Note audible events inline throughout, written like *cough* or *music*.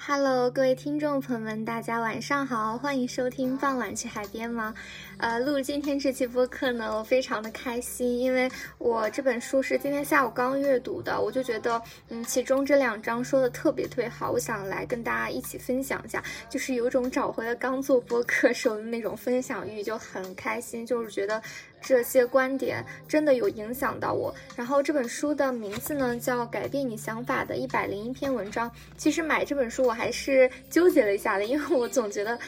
Hello，各位听众朋友们，大家晚上好，欢迎收听《傍晚去海边吗》。呃，录今天这期播客呢，我非常的开心，因为我这本书是今天下午刚阅读的，我就觉得，嗯，其中这两章说的特别特别好，我想来跟大家一起分享一下，就是有种找回了刚做播客时候的那种分享欲，就很开心，就是觉得这些观点真的有影响到我。然后这本书的名字呢叫《改变你想法的一百零一篇文章》，其实买这本书我还是纠结了一下的，因为我总觉得。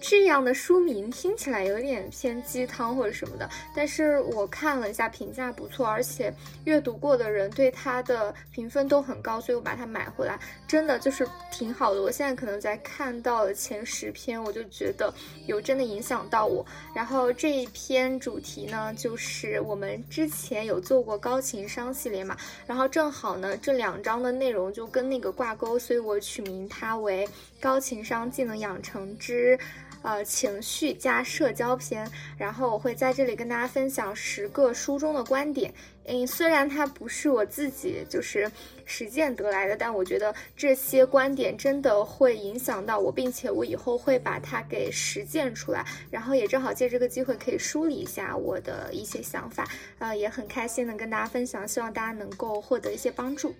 这样的书名听起来有点偏鸡汤或者什么的，但是我看了一下评价不错，而且阅读过的人对它的评分都很高，所以我把它买回来，真的就是挺好的。我现在可能在看到了前十篇，我就觉得有真的影响到我。然后这一篇主题呢，就是我们之前有做过高情商系列嘛，然后正好呢这两章的内容就跟那个挂钩，所以我取名它为高情商技能养成之。呃，情绪加社交篇，然后我会在这里跟大家分享十个书中的观点。嗯，虽然它不是我自己就是实践得来的，但我觉得这些观点真的会影响到我，并且我以后会把它给实践出来。然后也正好借这个机会可以梳理一下我的一些想法，呃，也很开心能跟大家分享，希望大家能够获得一些帮助。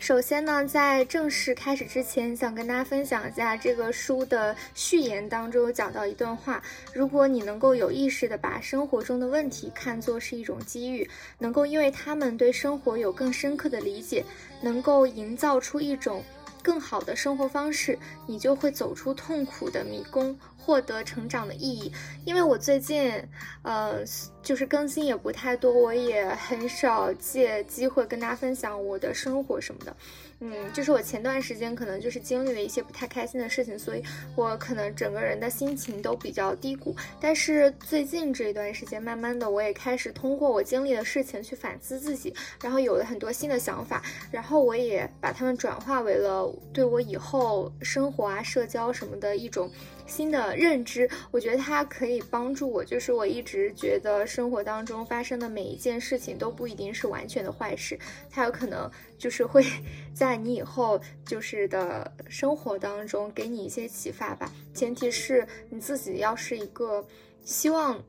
首先呢，在正式开始之前，想跟大家分享一下这个书的序言当中有讲到一段话：如果你能够有意识的把生活中的问题看作是一种机遇，能够因为他们对生活有更深刻的理解，能够营造出一种。更好的生活方式，你就会走出痛苦的迷宫，获得成长的意义。因为我最近，呃，就是更新也不太多，我也很少借机会跟大家分享我的生活什么的。嗯，就是我前段时间可能就是经历了一些不太开心的事情，所以我可能整个人的心情都比较低谷。但是最近这一段时间，慢慢的我也开始通过我经历的事情去反思自己，然后有了很多新的想法，然后我也把它们转化为了对我以后生活啊、社交什么的一种。新的认知，我觉得它可以帮助我。就是我一直觉得生活当中发生的每一件事情都不一定是完全的坏事，它有可能就是会在你以后就是的生活当中给你一些启发吧。前提是你自己要是一个希望。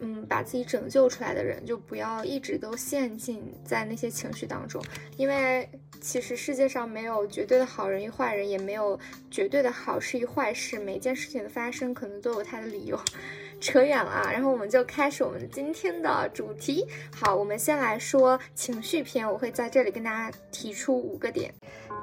嗯，把自己拯救出来的人，就不要一直都陷进在那些情绪当中，因为其实世界上没有绝对的好人与坏人，也没有绝对的好事与坏事，每件事情的发生可能都有它的理由。扯远了啊，然后我们就开始我们今天的主题。好，我们先来说情绪篇，我会在这里跟大家提出五个点。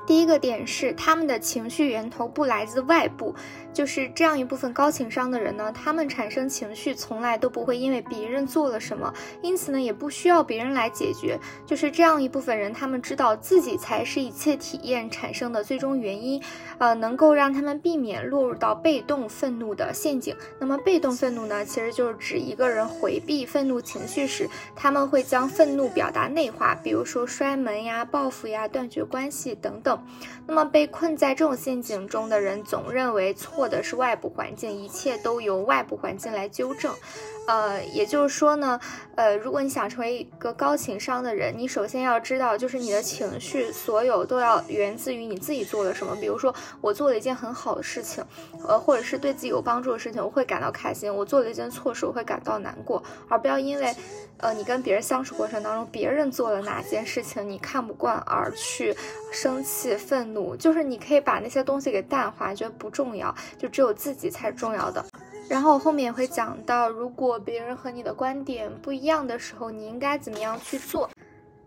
第一个点是，他们的情绪源头不来自外部。就是这样一部分高情商的人呢，他们产生情绪从来都不会因为别人做了什么，因此呢，也不需要别人来解决。就是这样一部分人，他们知道自己才是一切体验产生的最终原因，呃，能够让他们避免落入到被动愤怒的陷阱。那么，被动愤怒呢，其实就是指一个人回避愤怒情绪时，他们会将愤怒表达内化，比如说摔门呀、报复呀、断绝关系等等。那么，被困在这种陷阱中的人，总认为错。的是外部环境，一切都由外部环境来纠正。呃，也就是说呢，呃，如果你想成为一个高情商的人，你首先要知道，就是你的情绪所有都要源自于你自己做了什么。比如说，我做了一件很好的事情，呃，或者是对自己有帮助的事情，我会感到开心；我做了一件错事，我会感到难过。而不要因为，呃，你跟别人相处过程当中，别人做了哪件事情你看不惯而去生气、愤怒。就是你可以把那些东西给淡化，觉得不重要，就只有自己才是重要的。然后我后面也会讲到，如果别人和你的观点不一样的时候，你应该怎么样去做。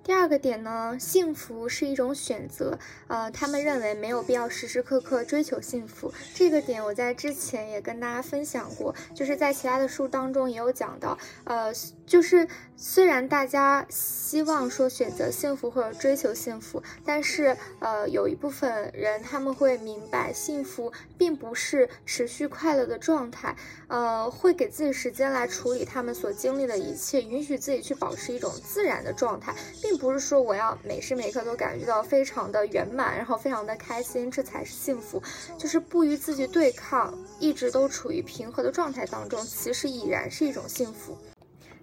第二个点呢，幸福是一种选择。呃，他们认为没有必要时时刻刻追求幸福。这个点我在之前也跟大家分享过，就是在其他的书当中也有讲到。呃，就是虽然大家希望说选择幸福或者追求幸福，但是呃，有一部分人他们会明白，幸福并不是持续快乐的状态。呃，会给自己时间来处理他们所经历的一切，允许自己去保持一种自然的状态，并。并不是说我要每时每刻都感觉到非常的圆满，然后非常的开心，这才是幸福。就是不与自己对抗，一直都处于平和的状态当中，其实已然是一种幸福。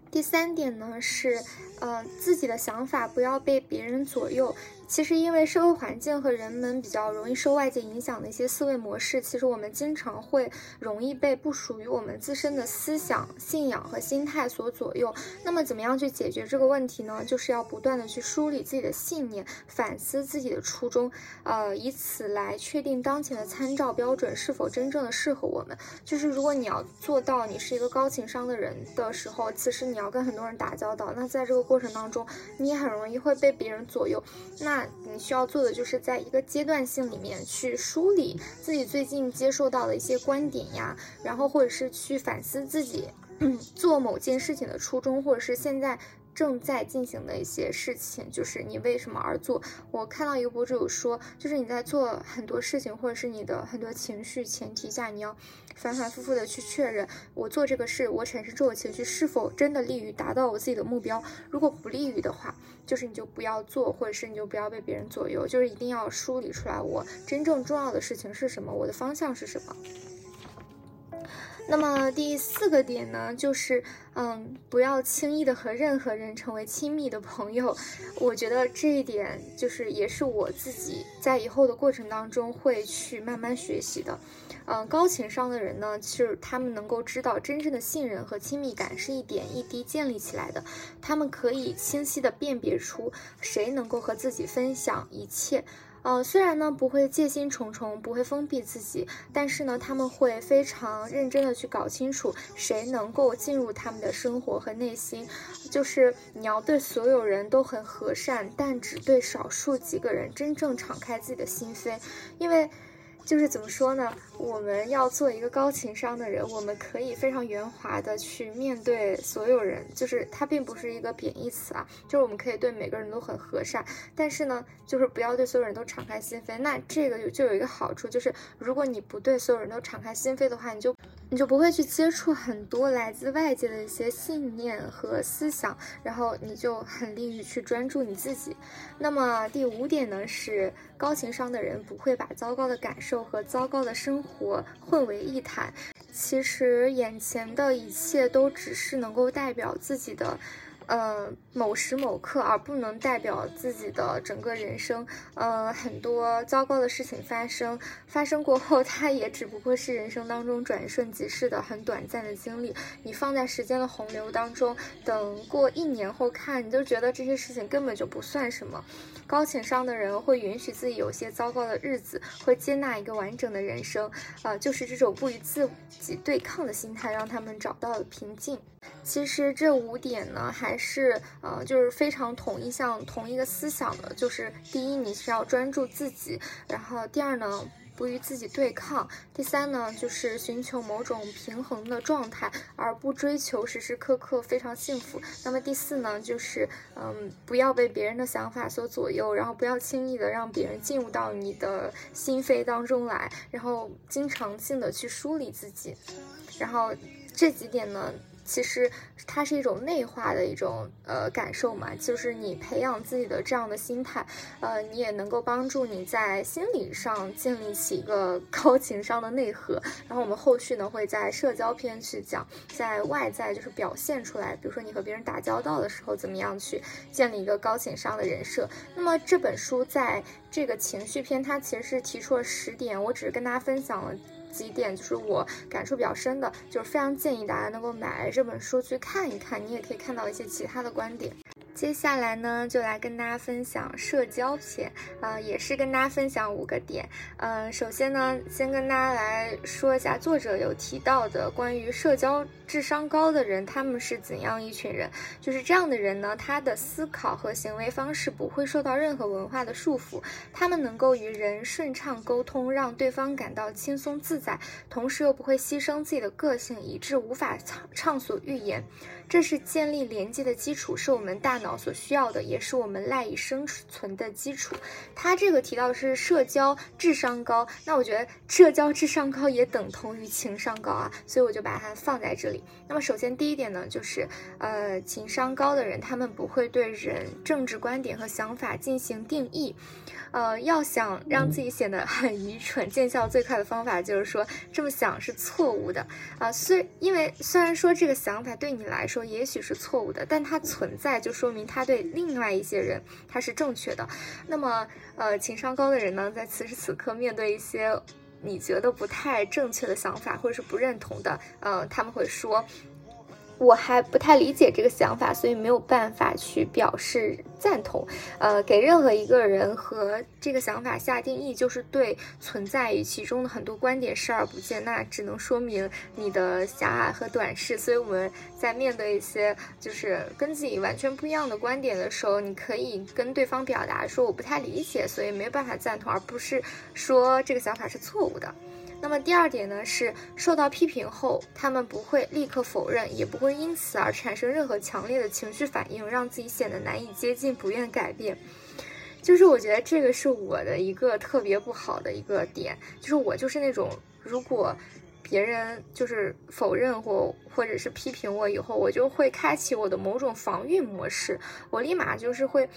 第三点呢是，呃，自己的想法不要被别人左右。其实，因为社会环境和人们比较容易受外界影响的一些思维模式，其实我们经常会容易被不属于我们自身的思想、信仰和心态所左右。那么，怎么样去解决这个问题呢？就是要不断的去梳理自己的信念，反思自己的初衷，呃，以此来确定当前的参照标准是否真正的适合我们。就是如果你要做到你是一个高情商的人的时候，其实你要跟很多人打交道，那在这个过程当中，你也很容易会被别人左右。那你需要做的就是在一个阶段性里面去梳理自己最近接受到的一些观点呀，然后或者是去反思自己做某件事情的初衷，或者是现在。正在进行的一些事情，就是你为什么而做？我看到一个博主有说，就是你在做很多事情，或者是你的很多情绪前提下，你要反反复复的去确认，我做这个事，我产生这种情绪是否真的利于达到我自己的目标？如果不利于的话，就是你就不要做，或者是你就不要被别人左右，就是一定要梳理出来，我真正重要的事情是什么，我的方向是什么。那么第四个点呢，就是，嗯，不要轻易的和任何人成为亲密的朋友。我觉得这一点就是也是我自己在以后的过程当中会去慢慢学习的。嗯，高情商的人呢，是他们能够知道真正的信任和亲密感是一点一滴建立起来的，他们可以清晰的辨别出谁能够和自己分享一切。呃，虽然呢不会戒心重重，不会封闭自己，但是呢他们会非常认真的去搞清楚谁能够进入他们的生活和内心。就是你要对所有人都很和善，但只对少数几个人真正敞开自己的心扉，因为。就是怎么说呢？我们要做一个高情商的人，我们可以非常圆滑的去面对所有人，就是它并不是一个贬义词啊，就是我们可以对每个人都很和善，但是呢，就是不要对所有人都敞开心扉。那这个就就有一个好处，就是如果你不对所有人都敞开心扉的话，你就你就不会去接触很多来自外界的一些信念和思想，然后你就很利于去专注你自己。那么第五点呢是。高情商的人不会把糟糕的感受和糟糕的生活混为一谈。其实眼前的一切都只是能够代表自己的。呃，某时某刻，而不能代表自己的整个人生。呃，很多糟糕的事情发生，发生过后，它也只不过是人生当中转瞬即逝的很短暂的经历。你放在时间的洪流当中，等过一年后看，你就觉得这些事情根本就不算什么。高情商的人会允许自己有些糟糕的日子，会接纳一个完整的人生。呃，就是这种不与自己对抗的心态，让他们找到了平静。其实这五点呢，还是呃，就是非常统一，向同一个思想的。就是第一，你是要专注自己；然后第二呢，不与自己对抗；第三呢，就是寻求某种平衡的状态，而不追求时时刻刻非常幸福。那么第四呢，就是嗯，不要被别人的想法所左右，然后不要轻易的让别人进入到你的心扉当中来，然后经常性的去梳理自己。然后这几点呢。其实它是一种内化的一种呃感受嘛，就是你培养自己的这样的心态，呃，你也能够帮助你在心理上建立起一个 *laughs* 高情商的内核。然后我们后续呢会在社交篇去讲，在外在就是表现出来，比如说你和别人打交道的时候，怎么样去建立一个高情商的人设。那么这本书在这个情绪篇，它其实是提出了十点，我只是跟大家分享了。几点就是我感触比较深的，就是非常建议大家能够买这本书去看一看，你也可以看到一些其他的观点。接下来呢，就来跟大家分享社交篇，呃，也是跟大家分享五个点。嗯，首先呢，先跟大家来说一下作者有提到的关于社交智商高的人，他们是怎样一群人。就是这样的人呢，他的思考和行为方式不会受到任何文化的束缚，他们能够与人顺畅沟通，让对方感到轻松自在，同时又不会牺牲自己的个性，以致无法畅畅所欲言。这是建立连接的基础，是我们大脑所需要的，也是我们赖以生存的基础。他这个提到的是社交智商高，那我觉得社交智商高也等同于情商高啊，所以我就把它放在这里。那么首先第一点呢，就是呃，情商高的人，他们不会对人政治观点和想法进行定义。呃，要想让自己显得很愚蠢，见效最快的方法就是说这么想是错误的啊。虽因为虽然说这个想法对你来说。也许是错误的，但它存在就说明它对另外一些人它是正确的。那么，呃，情商高的人呢，在此时此刻面对一些你觉得不太正确的想法或者是不认同的，呃，他们会说。我还不太理解这个想法，所以没有办法去表示赞同。呃，给任何一个人和这个想法下定义，就是对存在于其中的很多观点视而不见，那只能说明你的狭隘和短视。所以我们在面对一些就是跟自己完全不一样的观点的时候，你可以跟对方表达说我不太理解，所以没有办法赞同，而不是说这个想法是错误的。那么第二点呢，是受到批评后，他们不会立刻否认，也不会因此而产生任何强烈的情绪反应，让自己显得难以接近，不愿改变。就是我觉得这个是我的一个特别不好的一个点，就是我就是那种，如果别人就是否认或或者是批评我以后，我就会开启我的某种防御模式，我立马就是会。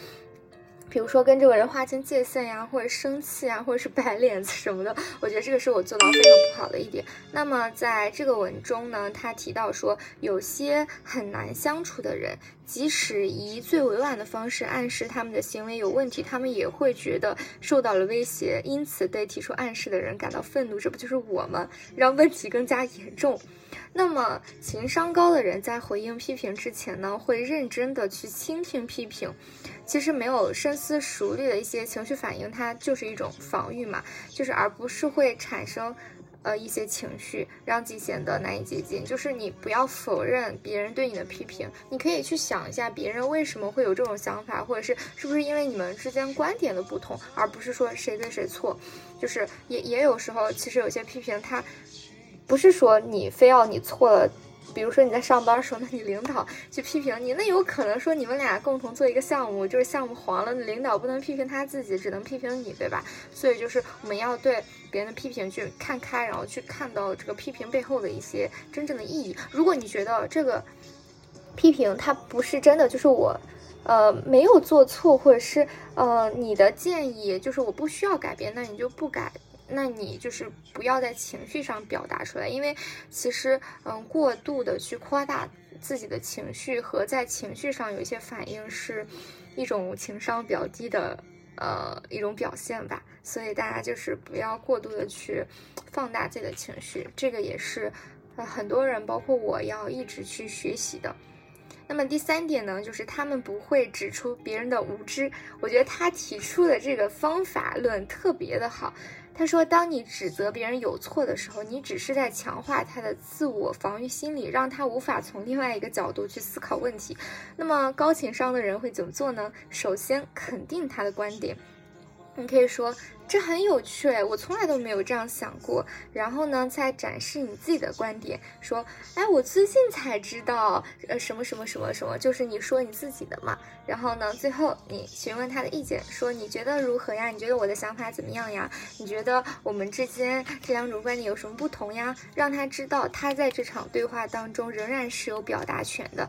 比如说跟这个人划清界限呀，或者生气啊，或者是摆 *laughs* 脸子什么的，我觉得这个是我做到非常不好的一点。那么在这个文中呢，他提到说，有些很难相处的人，即使以最委婉的方式暗示他们的行为有问题，他们也会觉得受到了威胁，因此对提出暗示的人感到愤怒。这不就是我吗？让问题更加严重。那么情商高的人在回应批评之前呢，会认真的去倾听批评。其实没有深思熟虑的一些情绪反应，它就是一种防御嘛，就是而不是会产生，呃一些情绪让自己显得难以接近。就是你不要否认别人对你的批评，你可以去想一下别人为什么会有这种想法，或者是是不是因为你们之间观点的不同，而不是说谁对谁错。就是也也有时候，其实有些批评它不是说你非要你错了。比如说你在上班时候，那你领导去批评你，那有可能说你们俩共同做一个项目，就是项目黄了，领导不能批评他自己，只能批评你，对吧？所以就是我们要对别人的批评去看开，然后去看到这个批评背后的一些真正的意义。如果你觉得这个批评它不是真的，就是我，呃，没有做错，或者是呃你的建议就是我不需要改变，那你就不改。那你就是不要在情绪上表达出来，因为其实，嗯，过度的去夸大自己的情绪和在情绪上有一些反应，是一种情商比较低的，呃，一种表现吧。所以大家就是不要过度的去放大自己的情绪，这个也是，呃，很多人包括我要一直去学习的。那么第三点呢，就是他们不会指出别人的无知。我觉得他提出的这个方法论特别的好。他说：“当你指责别人有错的时候，你只是在强化他的自我防御心理，让他无法从另外一个角度去思考问题。那么高情商的人会怎么做呢？首先肯定他的观点，你可以说。”这很有趣，我从来都没有这样想过。然后呢，再展示你自己的观点，说，哎，我最近才知道，呃，什么什么什么什么，就是你说你自己的嘛。然后呢，最后你询问他的意见，说你觉得如何呀？你觉得我的想法怎么样呀？你觉得我们之间这两种观点有什么不同呀？让他知道，他在这场对话当中仍然是有表达权的。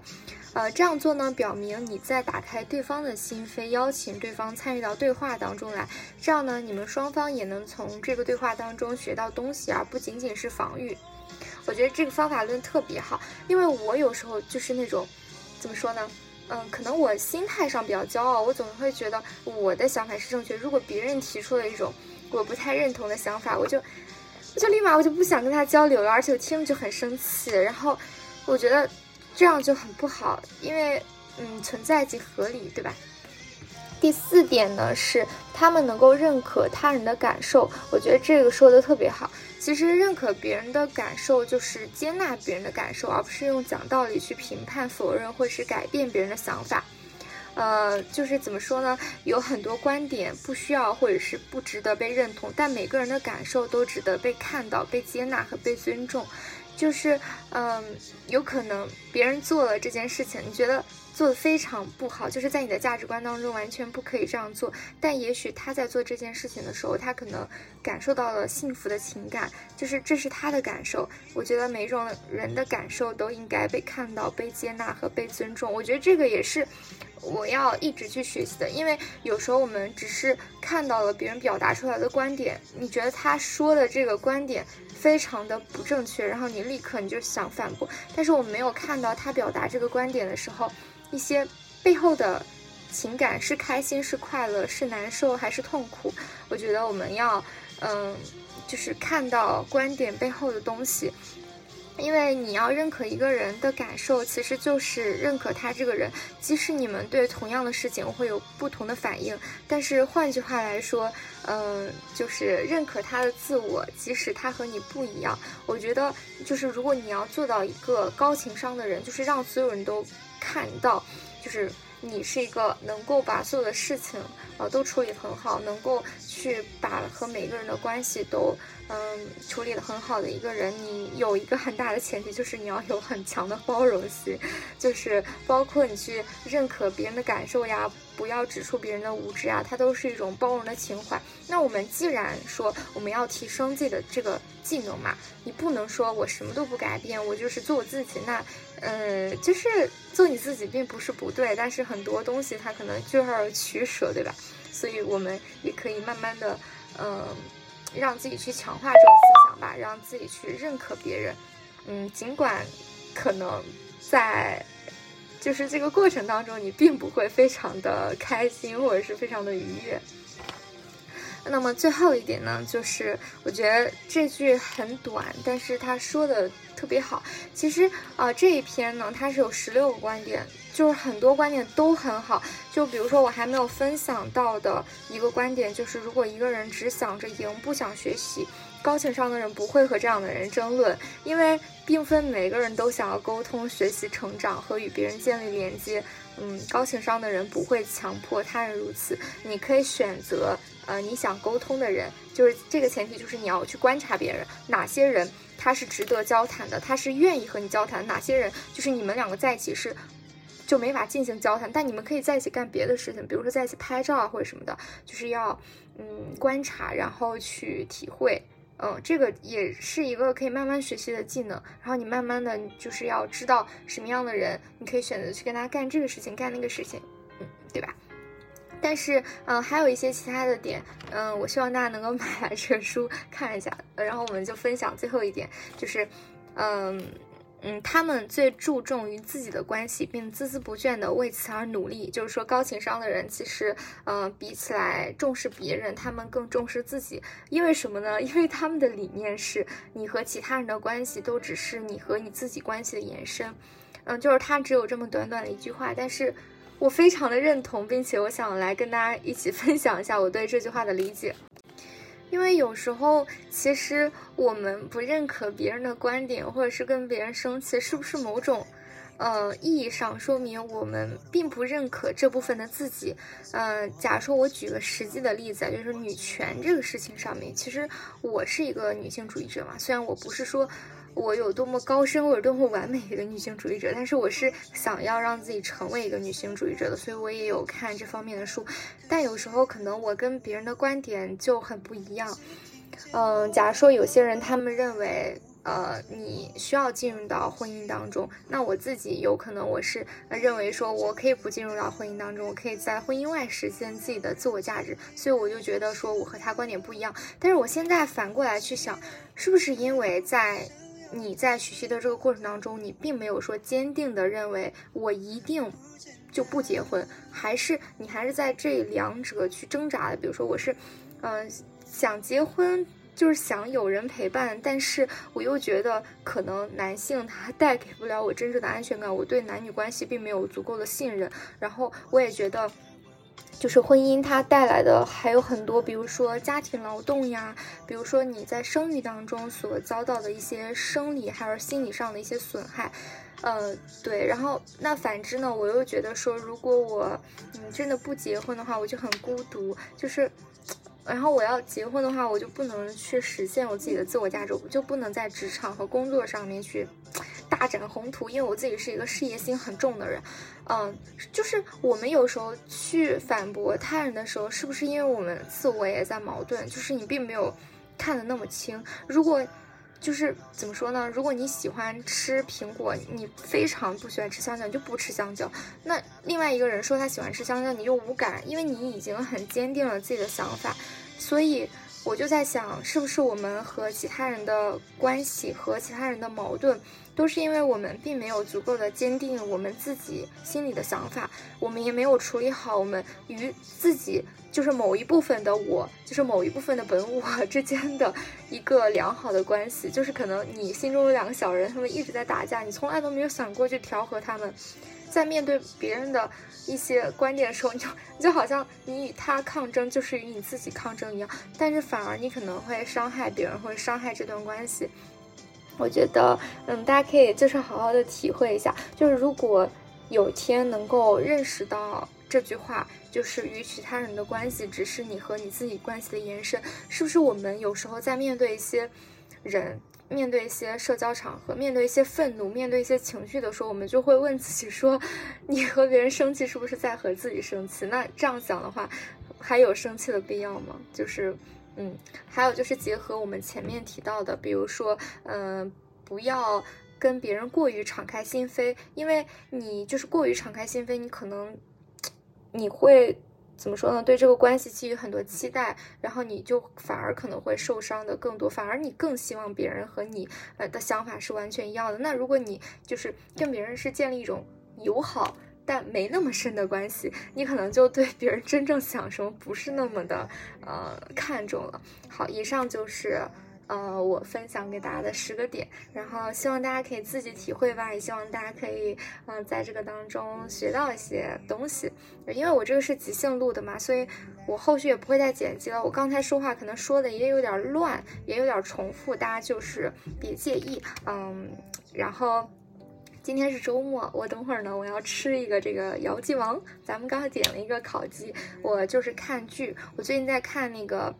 呃，这样做呢，表明你在打开对方的心扉，邀请对方参与到对话当中来。这样呢，你们双方也能从这个对话当中学到东西，而不仅仅是防御。我觉得这个方法论特别好，因为我有时候就是那种，怎么说呢？嗯，可能我心态上比较骄傲，我总会觉得我的想法是正确。如果别人提出了一种我不太认同的想法，我就我就立马我就不想跟他交流了，而且我听着就很生气。然后我觉得。这样就很不好，因为，嗯，存在即合理，对吧？第四点呢是他们能够认可他人的感受，我觉得这个说的特别好。其实认可别人的感受就是接纳别人的感受，而不是用讲道理去评判、否认或是改变别人的想法。呃，就是怎么说呢？有很多观点不需要或者是不值得被认同，但每个人的感受都值得被看到、被接纳和被尊重。就是，嗯，有可能别人做了这件事情，你觉得做的非常不好，就是在你的价值观当中完全不可以这样做。但也许他在做这件事情的时候，他可能感受到了幸福的情感，就是这是他的感受。我觉得每种人的感受都应该被看到、被接纳和被尊重。我觉得这个也是我要一直去学习的，因为有时候我们只是看到了别人表达出来的观点，你觉得他说的这个观点非常的不正确，然后你立刻你就想反驳，但是我没有看到他表达这个观点的时候。一些背后的情感是开心是快乐是难受还是痛苦？我觉得我们要，嗯，就是看到观点背后的东西，因为你要认可一个人的感受，其实就是认可他这个人。即使你们对同样的事情会有不同的反应，但是换句话来说，嗯，就是认可他的自我，即使他和你不一样。我觉得，就是如果你要做到一个高情商的人，就是让所有人都。看到，就是你是一个能够把所有的事情，呃，都处理很好，能够去把和每个人的关系都，嗯，处理得很好的一个人。你有一个很大的前提，就是你要有很强的包容心，就是包括你去认可别人的感受呀。不要指出别人的无知啊，它都是一种包容的情怀。那我们既然说我们要提升自己的这个技能嘛，你不能说我什么都不改变，我就是做我自己。那，呃，就是做你自己并不是不对，但是很多东西它可能就要取舍，对吧？所以我们也可以慢慢的，嗯，让自己去强化这种思想吧，让自己去认可别人。嗯，尽管可能在。就是这个过程当中，你并不会非常的开心，或者是非常的愉悦。那么最后一点呢，就是我觉得这句很短，但是他说的特别好。其实啊，这一篇呢，它是有十六个观点，就是很多观点都很好。就比如说我还没有分享到的一个观点，就是如果一个人只想着赢，不想学习。高情商的人不会和这样的人争论，因为并非每个人都想要沟通、学习、成长和与别人建立连接。嗯，高情商的人不会强迫他人如此。你可以选择，呃，你想沟通的人，就是这个前提，就是你要去观察别人，哪些人他是值得交谈的，他是愿意和你交谈；哪些人就是你们两个在一起是就没法进行交谈，但你们可以在一起干别的事情，比如说在一起拍照啊或者什么的，就是要嗯观察，然后去体会。嗯，这个也是一个可以慢慢学习的技能。然后你慢慢的就是要知道什么样的人，你可以选择去跟他干这个事情，干那个事情，嗯，对吧？但是，嗯，还有一些其他的点，嗯，我希望大家能够 *laughs* 买来这个书看一下。然后我们就分享最后一点，就是，嗯。嗯，他们最注重于自己的关系，并孜孜不倦地为此而努力。就是说，高情商的人其实，嗯，比起来重视别人，他们更重视自己。因为什么呢？*laughs* 因为他们的理念是，你和其他人的关系都只是你和你自己关系的延伸。嗯，就是他只有这么短短的一句话，但是我非常的认同，并且我想来跟大家一起分享一下我对这句话的理解。因为有时候，其实我们不认可别人的观点，或者是跟别人生气，是不是某种，呃，意义上说明我们并不认可这部分的自己？嗯，假如说我举个实际的例子，就是女权这个事情上面，其实我是一个女性主义者嘛，虽然我不是说。我有多么高深或者多么完美一个女性主义者，但是我是想要让自己成为一个女性主义者的，所以我也有看这方面的书。但有时候可能我跟别人的观点就很不一样。嗯，假如说有些人他们认为，呃，你需要进入到婚姻当中，那我自己有可能我是认为说我可以不进入到婚姻当中，我可以在婚姻外实现自己的自我价值，所以我就觉得说我和他观点不一样。但是我现在反过来去想，是不是因为在你在学习的这个过程当中，你并没有说坚定的认为我一定就不结婚，还是你还是在这两者去挣扎的。比如说，我是，嗯，想结婚，就是想有人陪伴，但是我又觉得可能男性他带给不了我真正的安全感，我对男女关系并没有足够的信任，然后我也觉得。就是婚姻它带来的还有很多，比如说家庭劳动呀，比如说你在生育当中所遭到的一些生理还有心理上的一些损害，呃，对。然后那反之呢，我又觉得说，如果我嗯真的不结婚的话，我就很孤独。就是，然后我要结婚的话，我就不能去实现我自己的自我价值，我就不能在职场和工作上面去大展宏图，因为我自己是一个事业心很重的人。嗯，就是我们有时候去反驳他人的时候，是不是因为我们自我也在矛盾？就是你并没有看得那么清。如果就是怎么说呢？如果你喜欢吃苹果，你非常不喜欢吃香蕉，你就不吃香蕉。那另外一个人说他喜欢吃香蕉，你又无感，因为你已经很坚定了自己的想法。所以我就在想，是不是我们和其他人的关系和其他人的矛盾，都是因为我们并没有足够的坚定我们自己心里的想法，我们也没有处理好我们与自己。就是某一部分的我，就是某一部分的本我 *laughs* 之间的一个良好的关系。就是可能你心中有两个小人，他们一直在打架，你从来都没有想过去调和他们。在面对别人的一些观点的时候，你就就好像你与他抗争，就是与你自己抗争一样。但是反而你可能会伤害别人，会伤害这段关系。我觉得，嗯，大家可以就是好好的体会一下，就是如果有一天能够认识到。这句话就是与其他人的关系只是你和你自己关系的延伸，是不是？我们有时候在面对一些人、面对一些社交场合、面对一些愤怒、面对一些情绪的时候，我们就会问自己说：你和别人生气，是不是在和自己生气？那这样想的话，还有生气的必要吗？就是，嗯，还有就是结合我们前面提到的，比如说，嗯，不要跟别人过于敞开心扉，因为你就是过于敞开心扉，你可能。你会怎么说呢？对这个关系寄予很多期待，然后你就反而可能会受伤的更多，反而你更希望别人和你呃的想法是完全一样的。那如果你就是跟别人是建立一种友好但没那么深的关系，你可能就对别人真正想什么不是那么的呃看重了。好，以上就是。呃，我分享给大家的十个点，然后希望大家可以自己体会吧，也希望大家可以，嗯，在这个当中学到一些东西。因为我这个是即兴录的嘛，所以我后续也不会再剪辑了。我刚才说话可能说的也有点乱，也有点重复，大家就是别介意。嗯，然后今天是周末，我等会儿呢，我要吃一个这个姚记王，咱们刚刚点了一个烤鸡，我就是看剧，我最近在看那个。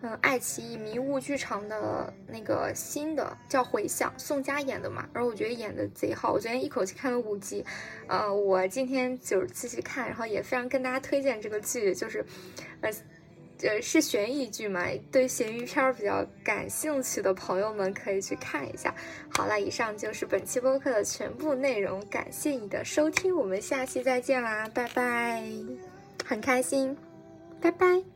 嗯，爱奇艺迷雾剧场的那个新的叫《回响》，宋佳演的嘛，然后我觉得演的贼好，我昨天一口气看了五集，呃，我今天就是继续看，然后也非常跟大家推荐这个剧，就是，呃，呃是悬疑剧嘛，对悬疑片比较感兴趣的朋友们可以去看一下。好了，以上就是本期播客的全部内容，感谢你的收听，我们下期再见啦，拜拜，很开心，拜拜。